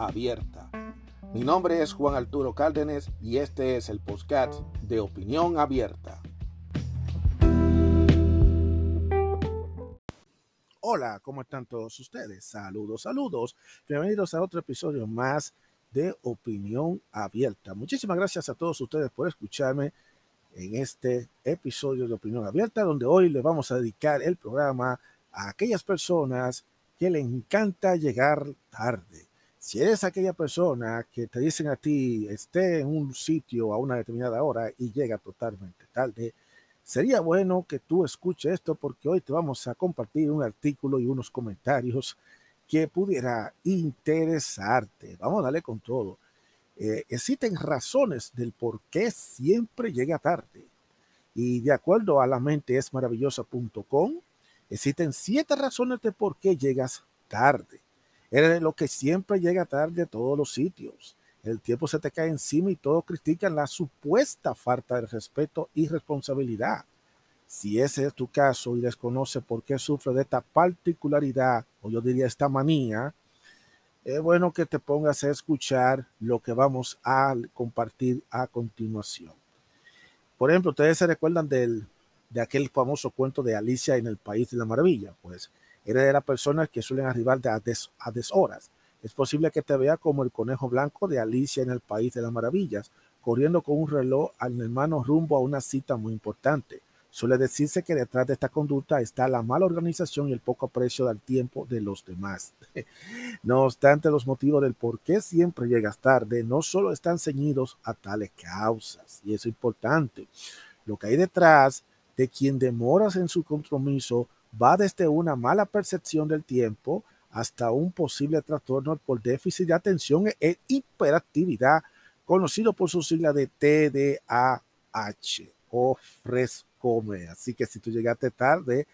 abierta. Mi nombre es Juan Arturo Cárdenas y este es el podcast de Opinión Abierta. Hola, ¿cómo están todos ustedes? Saludos, saludos. Bienvenidos a otro episodio más de Opinión Abierta. Muchísimas gracias a todos ustedes por escucharme en este episodio de Opinión Abierta, donde hoy le vamos a dedicar el programa a aquellas personas que le encanta llegar tarde si eres aquella persona que te dicen a ti, esté en un sitio a una determinada hora y llega totalmente tarde, sería bueno que tú escuches esto porque hoy te vamos a compartir un artículo y unos comentarios que pudiera interesarte. Vamos a darle con todo. Eh, existen razones del por qué siempre llega tarde. Y de acuerdo a la mente es maravillosa.com, existen siete razones de por qué llegas tarde. Eres lo que siempre llega tarde a todos los sitios. El tiempo se te cae encima y todos critican la supuesta falta de respeto y responsabilidad. Si ese es tu caso y desconoce por qué sufre de esta particularidad, o yo diría esta manía, es bueno que te pongas a escuchar lo que vamos a compartir a continuación. Por ejemplo, ustedes se recuerdan del, de aquel famoso cuento de Alicia en el País de la Maravilla. Pues Eres de las personas que suelen arribar a, des, a deshoras. Es posible que te vea como el conejo blanco de Alicia en el País de las Maravillas, corriendo con un reloj al hermano rumbo a una cita muy importante. Suele decirse que detrás de esta conducta está la mala organización y el poco aprecio del tiempo de los demás. no obstante, los motivos del por qué siempre llegas tarde no solo están ceñidos a tales causas, y eso es importante. Lo que hay detrás de quien demoras en su compromiso va desde una mala percepción del tiempo hasta un posible trastorno por déficit de atención e hiperactividad, conocido por su sigla de TDAH o FRESCOME. Así que si tú llegaste tarde,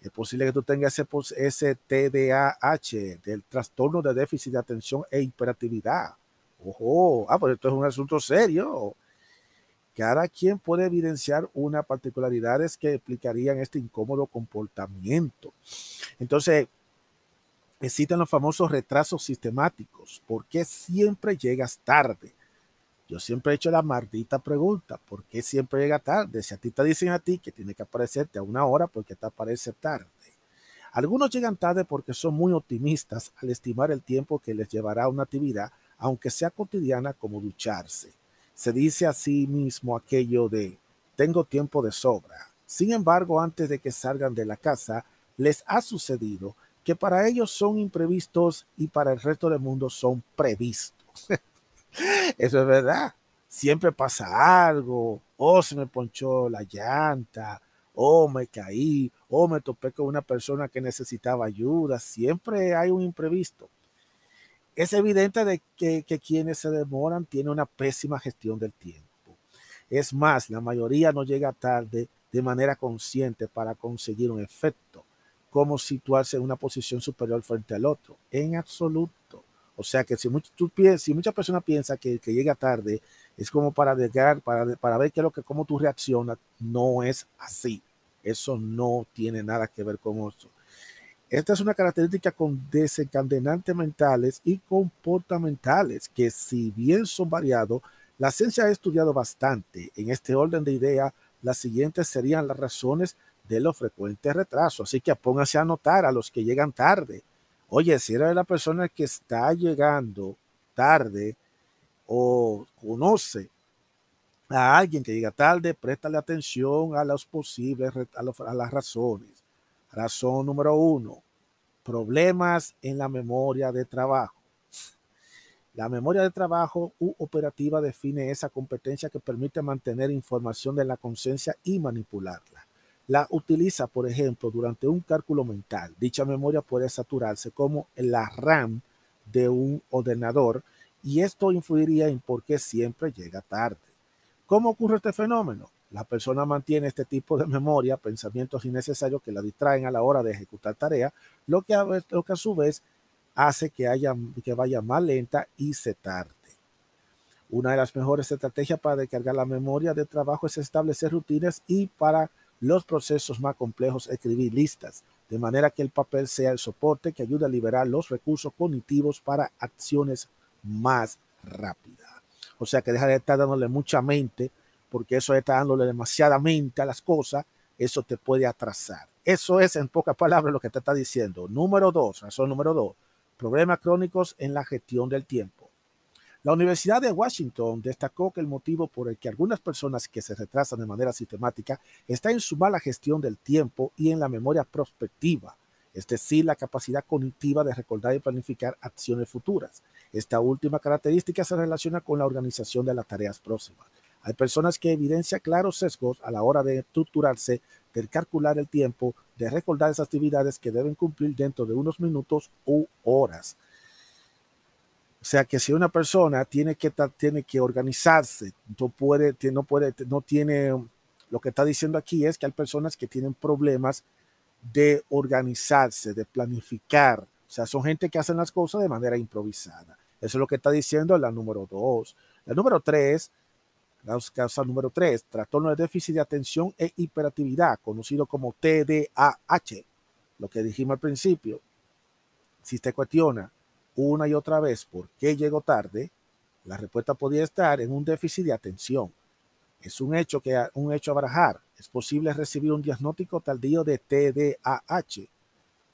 es posible que tú tengas ese, TDAH, del trastorno de déficit de atención e hiperactividad. Ojo, ah, pues esto es un asunto serio. Cada quien puede evidenciar una particularidades que explicarían este incómodo comportamiento. Entonces, existen los famosos retrasos sistemáticos. ¿Por qué siempre llegas tarde? Yo siempre he hecho la maldita pregunta, ¿por qué siempre llega tarde? Si a ti te dicen a ti que tiene que aparecerte a una hora, ¿por qué te aparece tarde? Algunos llegan tarde porque son muy optimistas al estimar el tiempo que les llevará una actividad, aunque sea cotidiana como ducharse se dice a sí mismo aquello de tengo tiempo de sobra. Sin embargo, antes de que salgan de la casa, les ha sucedido que para ellos son imprevistos y para el resto del mundo son previstos. Eso es verdad. Siempre pasa algo, o se me ponchó la llanta, o me caí, o me topé con una persona que necesitaba ayuda. Siempre hay un imprevisto es evidente de que, quienes se demoran tienen una pésima gestión del tiempo. Es más, la mayoría no llega tarde de manera consciente para conseguir un efecto, como situarse en una posición superior frente al otro, en absoluto. O sea que si, tú, si mucha persona piensa que, que llega tarde es como para llegar, para, para ver qué es lo que, cómo tú reaccionas, no es así. Eso no tiene nada que ver con eso. Esta es una característica con desencadenantes mentales y comportamentales que si bien son variados, la ciencia ha estudiado bastante. En este orden de idea, las siguientes serían las razones de los frecuentes retrasos. Así que pónganse a notar a los que llegan tarde. Oye, si eres la persona que está llegando tarde o conoce a alguien que llega tarde, préstale atención a los posibles, a las razones. Razón número uno, problemas en la memoria de trabajo. La memoria de trabajo u operativa define esa competencia que permite mantener información de la conciencia y manipularla. La utiliza, por ejemplo, durante un cálculo mental. Dicha memoria puede saturarse como la RAM de un ordenador y esto influiría en por qué siempre llega tarde. ¿Cómo ocurre este fenómeno? La persona mantiene este tipo de memoria, pensamientos innecesarios que la distraen a la hora de ejecutar tareas, lo que a, su vez hace que vaya más lenta y se tarde. Una de las mejores estrategias para descargar la memoria de trabajo es establecer rutinas y para los procesos más complejos escribir listas, de manera que el papel sea el soporte que ayude a liberar los recursos cognitivos para acciones más rápidas. O sea que deja de estar dándole mucha mente, porque eso está dándole demasiada mente a las cosas, eso te puede atrasar. Eso es en pocas palabras lo que te está diciendo. Número dos, razón número dos, problemas crónicos en la gestión del tiempo. La Universidad de Washington destacó que el motivo por el que algunas personas que se retrasan de manera sistemática está en su mala gestión del tiempo y en la memoria prospectiva, es decir, la capacidad cognitiva de recordar y planificar acciones futuras. Esta última característica se relaciona con la organización de las tareas próximas. Hay personas que evidencian claros sesgos a la hora de estructurarse, de calcular el tiempo, de recordar esas actividades que deben cumplir dentro de unos minutos u horas. O sea que si una persona tiene que, tiene que organizarse, no puede, no puede, no tiene, lo que está diciendo aquí es que hay personas que tienen problemas de organizarse, de planificar. O sea, son gente que hacen las cosas de manera improvisada. Eso es lo que está diciendo la número dos. La número tres, causa número tres, trastorno de déficit de atención e hiperactividad, conocido como TDAH. Lo que dijimos al principio. Si te cuestiona una y otra vez por qué llegó tarde, la respuesta podría estar en un déficit de atención. Es un hecho, que, un hecho a barajar. Es posible recibir un diagnóstico tardío de TDAH.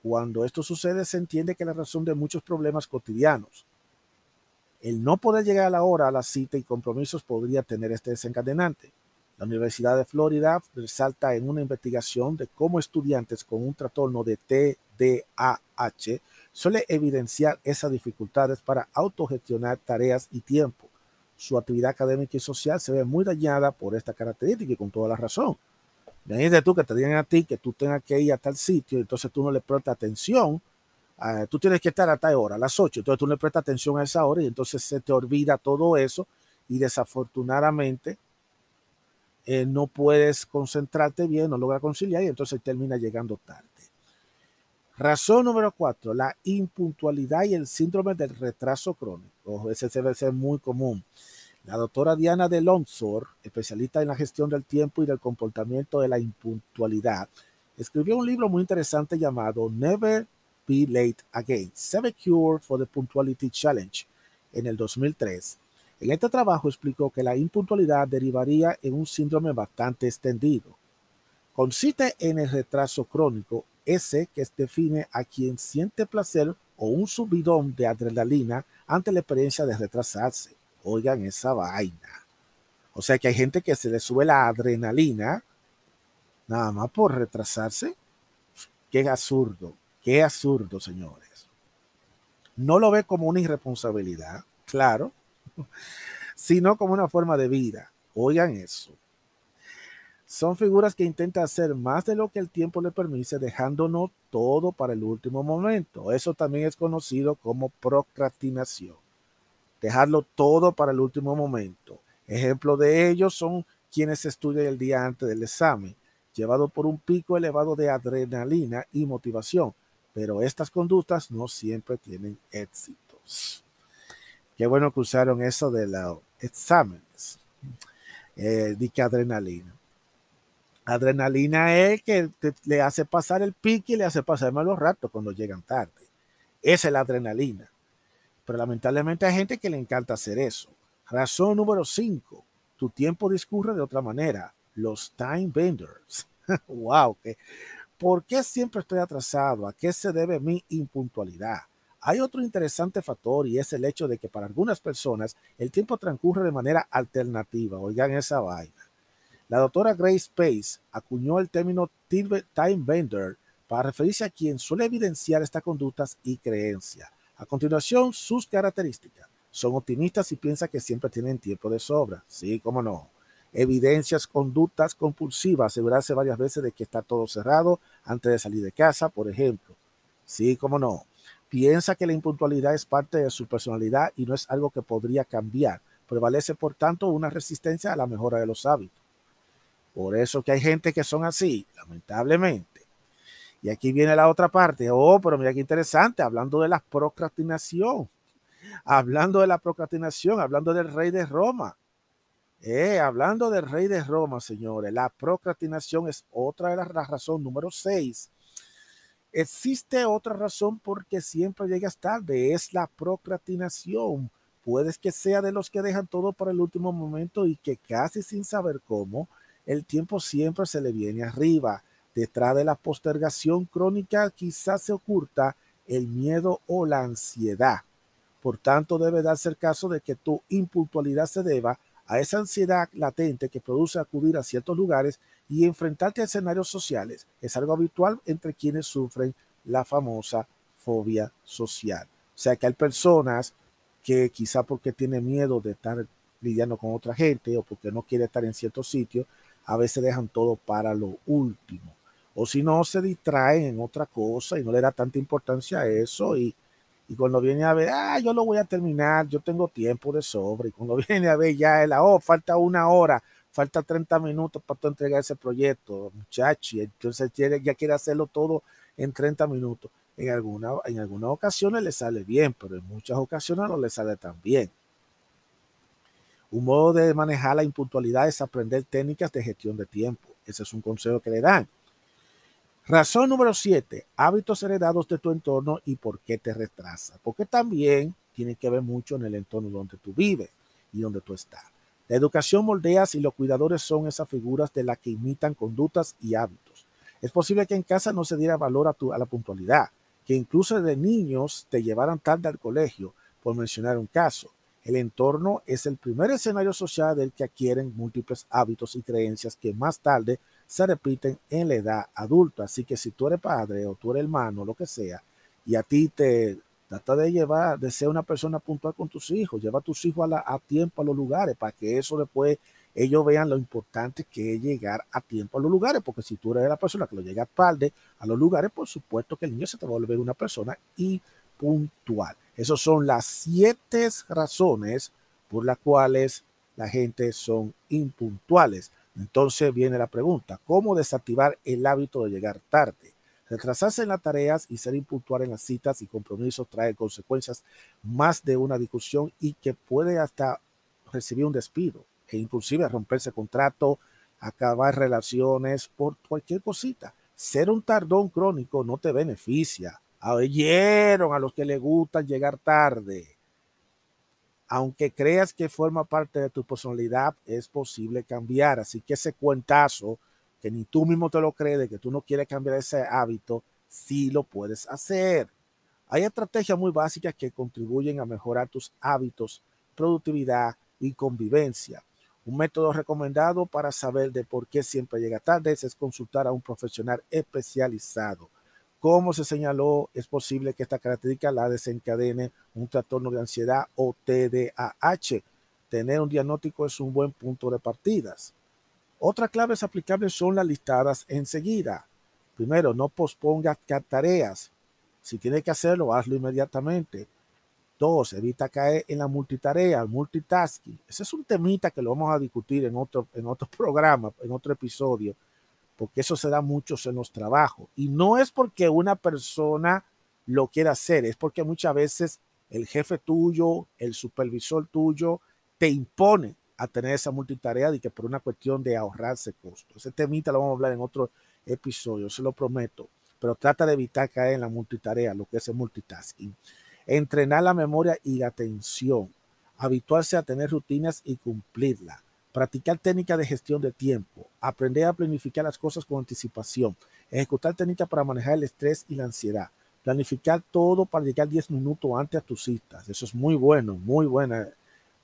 Cuando esto sucede, se entiende que la razón de muchos problemas cotidianos. El no poder llegar a la hora a la cita y compromisos podría tener este desencadenante. La Universidad de Florida resalta en una investigación de cómo estudiantes con un trastorno de TDAH suele evidenciar esas dificultades para autogestionar tareas y tiempo su actividad académica y social se ve muy dañada por esta característica y con toda la razón. Imagínate tú que te digan a ti que tú tengas que ir a tal sitio, entonces tú no le prestas atención. Tú tienes que estar a tal hora, a las 8, entonces tú le prestas atención a esa hora y entonces se te olvida todo eso y desafortunadamente eh, no puedes concentrarte bien, no logra conciliar y entonces termina llegando tarde. Razón número cuatro, la impuntualidad y el síndrome del retraso crónico. Ese debe ser muy común. La doctora Diana de Lonsor, especialista en la gestión del tiempo y del comportamiento de la impuntualidad, escribió un libro muy interesante llamado Never Be Late Again, Seven Cure for the Punctuality Challenge, en el 2003. En este trabajo explicó que la impuntualidad derivaría en un síndrome bastante extendido. Consiste en el retraso crónico ese que define a quien siente placer o un subidón de adrenalina ante la experiencia de retrasarse. Oigan esa vaina. O sea que hay gente que se le sube la adrenalina nada más por retrasarse. Qué absurdo, qué absurdo, señores. No lo ve como una irresponsabilidad, claro, sino como una forma de vida. Oigan eso. Son figuras que intentan hacer más de lo que el tiempo le permite, dejándonos todo para el último momento. Eso también es conocido como procrastinación. Dejarlo todo para el último momento. Ejemplo de ello son quienes estudian el día antes del examen, llevado por un pico elevado de adrenalina y motivación. Pero estas conductas no siempre tienen éxitos. Qué bueno que usaron eso de los exámenes. Eh, que adrenalina. Adrenalina es que le hace pasar el pique y le hace pasar malos ratos cuando llegan tarde. Esa es la adrenalina. Pero lamentablemente hay gente que le encanta hacer eso. Razón número 5. Tu tiempo discurre de otra manera. Los time benders. wow. ¿Por qué siempre estoy atrasado? ¿A qué se debe mi impuntualidad? Hay otro interesante factor y es el hecho de que para algunas personas el tiempo transcurre de manera alternativa. Oigan esa vaina. La doctora Grace Pace acuñó el término time bender para referirse a quien suele evidenciar estas conductas y creencias. A continuación, sus características. Son optimistas y piensan que siempre tienen tiempo de sobra. Sí, cómo no. Evidencias, conductas compulsivas, asegurarse varias veces de que está todo cerrado antes de salir de casa, por ejemplo. Sí, cómo no. Piensa que la impuntualidad es parte de su personalidad y no es algo que podría cambiar. Prevalece, por tanto, una resistencia a la mejora de los hábitos. Por eso que hay gente que son así, lamentablemente. Y aquí viene la otra parte. Oh, pero mira qué interesante, hablando de la procrastinación. Hablando de la procrastinación, hablando del rey de Roma. Eh, hablando del rey de Roma, señores, la procrastinación es otra de las razones, número seis. Existe otra razón porque siempre llegas tarde, es la procrastinación. Puedes que sea de los que dejan todo para el último momento y que casi sin saber cómo, el tiempo siempre se le viene arriba. Detrás de la postergación crónica quizás se oculta el miedo o la ansiedad. Por tanto, debe darse el caso de que tu impuntualidad se deba a esa ansiedad latente que produce acudir a ciertos lugares y enfrentarte a escenarios sociales. Es algo habitual entre quienes sufren la famosa fobia social. O sea que hay personas que quizá porque tiene miedo de estar lidiando con otra gente o porque no quiere estar en ciertos sitios, a veces dejan todo para lo último. O si no, se distraen en otra cosa y no le da tanta importancia a eso y, y cuando viene a ver, ah, yo lo voy a terminar, yo tengo tiempo de sobre. Y cuando viene a ver ya, la, oh, falta una hora, falta 30 minutos para tú entregar ese proyecto, muchacho. entonces ya quiere hacerlo todo en 30 minutos. En, alguna, en algunas ocasiones le sale bien, pero en muchas ocasiones no le sale tan bien. Un modo de manejar la impuntualidad es aprender técnicas de gestión de tiempo. Ese es un consejo que le dan. Razón número siete, hábitos heredados de tu entorno y por qué te retrasa. Porque también tiene que ver mucho en el entorno donde tú vives y donde tú estás. La educación moldeas y los cuidadores son esas figuras de las que imitan conductas y hábitos. Es posible que en casa no se diera valor a, tu, a la puntualidad, que incluso de niños te llevaran tarde al colegio, por mencionar un caso. El entorno es el primer escenario social del que adquieren múltiples hábitos y creencias que más tarde se repiten en la edad adulta. Así que si tú eres padre o tú eres hermano, lo que sea, y a ti te trata de llevar, de ser una persona puntual con tus hijos, lleva a tus hijos a, tiempo a los lugares para que eso después ellos vean lo importante que es llegar a tiempo a los lugares, porque si tú eres la persona que lo llega tarde a los lugares, por supuesto que el niño se te va a volver una persona impuntual. Esas son las siete razones por las cuales la gente son impuntuales. Entonces viene la pregunta, ¿cómo desactivar el hábito de llegar tarde? Retrasarse en las tareas y ser impuntual en las citas y compromisos trae consecuencias más de una discusión y que puede hasta recibir un despido e inclusive romperse contrato, acabar relaciones por cualquier cosita. Ser un tardón crónico no te beneficia, oyeron a los que les gusta llegar tarde. Aunque creas que forma parte de tu personalidad, es posible cambiar. Así que ese cuentazo, que ni tú mismo te lo crees, de que tú no quieres cambiar ese hábito, sí lo puedes hacer. Hay estrategias muy básicas que contribuyen a mejorar tus hábitos, productividad y convivencia. Un método recomendado para saber de por qué siempre llega tarde es consultar a un profesional especializado. Como se señaló, es posible que esta característica la desencadene un trastorno de ansiedad o TDAH. Tener un diagnóstico es un buen punto de partidas. Otras claves aplicables son las listadas enseguida. Primero, no posponga tareas. Si tiene que hacerlo, hazlo inmediatamente. Dos, evita caer en la multitarea, multitasking. Ese es un temita que lo vamos a discutir en otro, en otro programa, en otro episodio porque eso se da mucho en los trabajos. Y no es porque una persona lo quiera hacer, es porque muchas veces el jefe tuyo, el supervisor tuyo, te impone a tener esa multitarea y que por una cuestión de ahorrarse costos. Ese temita lo vamos a hablar en otro episodio, se lo prometo. Pero trata de evitar caer en la multitarea, lo que es el multitasking. Entrenar la memoria y la atención. Habituarse a tener rutinas y cumplirlas practicar técnicas de gestión de tiempo, aprender a planificar las cosas con anticipación, ejecutar técnicas para manejar el estrés y la ansiedad, planificar todo para llegar 10 minutos antes a tus citas. Eso es muy bueno, muy buena.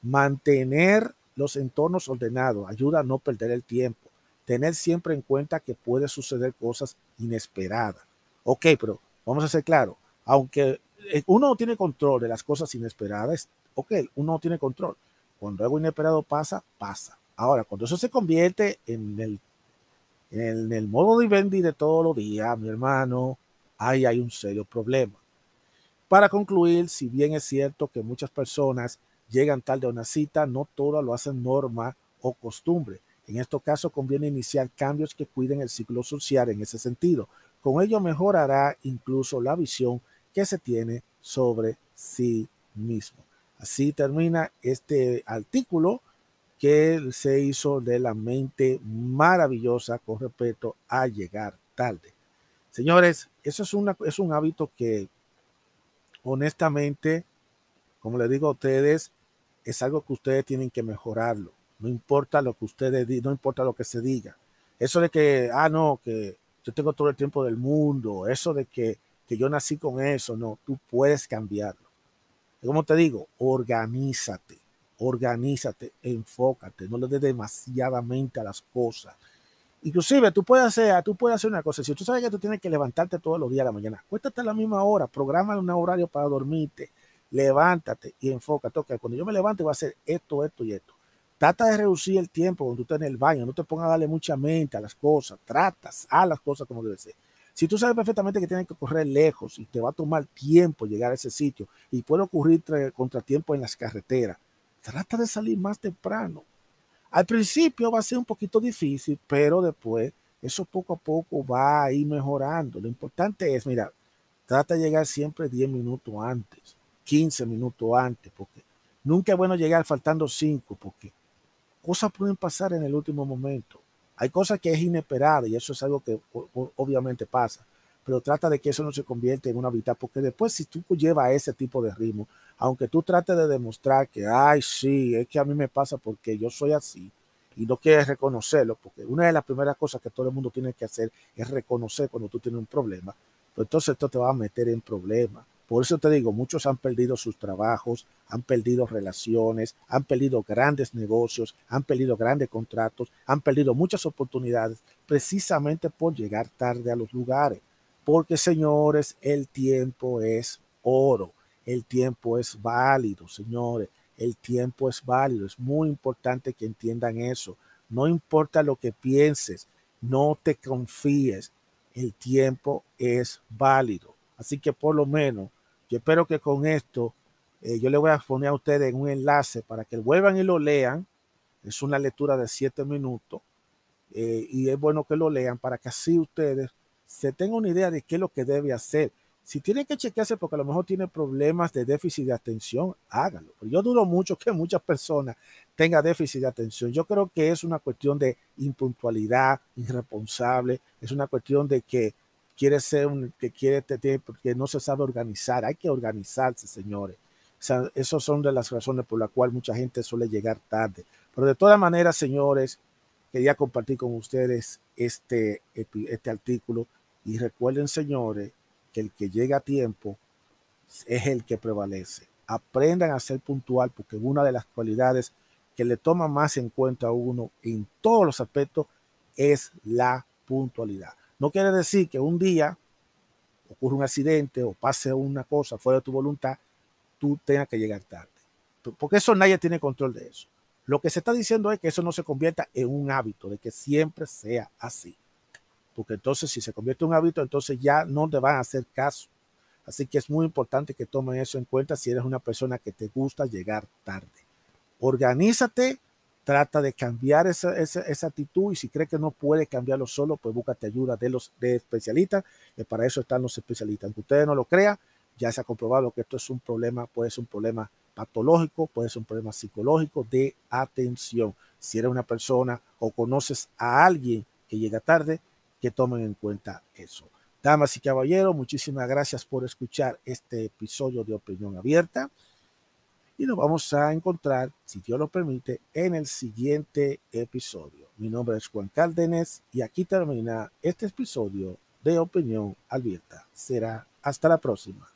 Mantener los entornos ordenados ayuda a no perder el tiempo. Tener siempre en cuenta que puede suceder cosas inesperadas. Ok, pero vamos a ser claros, aunque eh, uno no tiene control de las cosas inesperadas, ok, uno no tiene control. Cuando algo inesperado pasa, pasa. Ahora, cuando eso se convierte en el, modo de vender de todos los días, mi hermano, ahí hay un serio problema. Para concluir, si bien es cierto que muchas personas llegan tarde a una cita, no todas lo hacen norma o costumbre. En este caso conviene iniciar cambios que cuiden el ciclo social en ese sentido. Con ello mejorará incluso la visión que se tiene sobre sí mismo. Así termina este artículo que se hizo de la mente maravillosa con respecto a llegar tarde. Señores, eso es, una, es un hábito que honestamente, como le digo a ustedes, es algo que ustedes tienen que mejorarlo. No importa lo que ustedes digan, no importa lo que se diga. Eso de que, ah, no, que yo tengo todo el tiempo del mundo, eso de que, que yo nací con eso, no, tú puedes cambiarlo. Como te digo, organízate, organízate, enfócate, no le des demasiadamente a las cosas. Inclusive tú puedes hacer, tú puedes hacer una cosa, si tú sabes que tú tienes que levantarte todos los días de la mañana, cuéntate a la misma hora, programa un horario para dormirte, levántate y enfócate. Okay, cuando yo me levante voy a hacer esto, esto y esto. Trata de reducir el tiempo cuando tú estás en el baño, no te pongas a darle mucha mente a las cosas, tratas a las cosas como debe ser. Si tú sabes perfectamente que tienes que correr lejos y te va a tomar tiempo llegar a ese sitio y puede ocurrir contratiempo en las carreteras, trata de salir más temprano. Al principio va a ser un poquito difícil, pero después eso poco a poco va a ir mejorando. Lo importante es, mira, trata de llegar siempre 10 minutos antes, 15 minutos antes, porque nunca es bueno llegar faltando 5, porque cosas pueden pasar en el último momento. Hay cosas que es inesperada y eso es algo que obviamente pasa, pero trata de que eso no se convierta en una habitación, porque después si tú llevas ese tipo de ritmo, aunque tú trates de demostrar que, ay, sí, es que a mí me pasa porque yo soy así, y no quieres reconocerlo, porque una de las primeras cosas que todo el mundo tiene que hacer es reconocer cuando tú tienes un problema, pues entonces esto te va a meter en problemas. Por eso te digo, muchos han perdido sus trabajos, han perdido relaciones, han perdido grandes negocios, han perdido grandes contratos, han perdido muchas oportunidades precisamente por llegar tarde a los lugares. Porque señores, el tiempo es oro, el tiempo es válido, señores, el tiempo es válido. Es muy importante que entiendan eso. No importa lo que pienses, no te confíes, el tiempo es válido. Así que por lo menos yo espero que con esto eh, yo le voy a poner a ustedes un enlace para que vuelvan y lo lean. Es una lectura de siete minutos eh, y es bueno que lo lean para que así ustedes se tengan una idea de qué es lo que debe hacer. Si tienen que chequearse porque a lo mejor tiene problemas de déficit de atención, háganlo. yo dudo mucho que muchas personas tengan déficit de atención. Yo creo que es una cuestión de impuntualidad, irresponsable, es una cuestión de que quiere ser un, que quiere porque no se sabe organizar. Hay que organizarse, señores. O sea, esas son de las razones por las cuales mucha gente suele llegar tarde. Pero de todas maneras, señores, quería compartir con ustedes este, este artículo. Y recuerden, señores, que el que llega a tiempo es el que prevalece. Aprendan a ser puntual porque una de las cualidades que le toma más en cuenta a uno en todos los aspectos es la puntualidad. No quiere decir que un día ocurra un accidente o pase una cosa fuera de tu voluntad, tú tengas que llegar tarde. Porque eso nadie tiene control de eso. Lo que se está diciendo es que eso no se convierta en un hábito, de que siempre sea así. Porque entonces si se convierte en un hábito, entonces ya no te van a hacer caso. Así que es muy importante que tomen eso en cuenta si eres una persona que te gusta llegar tarde. Organízate trata de cambiar esa, actitud y si cree que no puede cambiarlo solo, pues búscate ayuda de los de especialistas, y para eso están los especialistas. Aunque ustedes no lo crean, ya se ha comprobado que esto es un problema, puede ser un problema patológico, puede ser un problema psicológico de atención. Si eres una persona o conoces a alguien que llega tarde, que tomen en cuenta eso. Damas y caballeros, muchísimas gracias por escuchar este episodio de Opinión Abierta y nos vamos a encontrar, si Dios lo permite, en el siguiente episodio. Mi nombre es Juan Cárdenas y aquí termina este episodio de Opinión Abierta. Será hasta la próxima.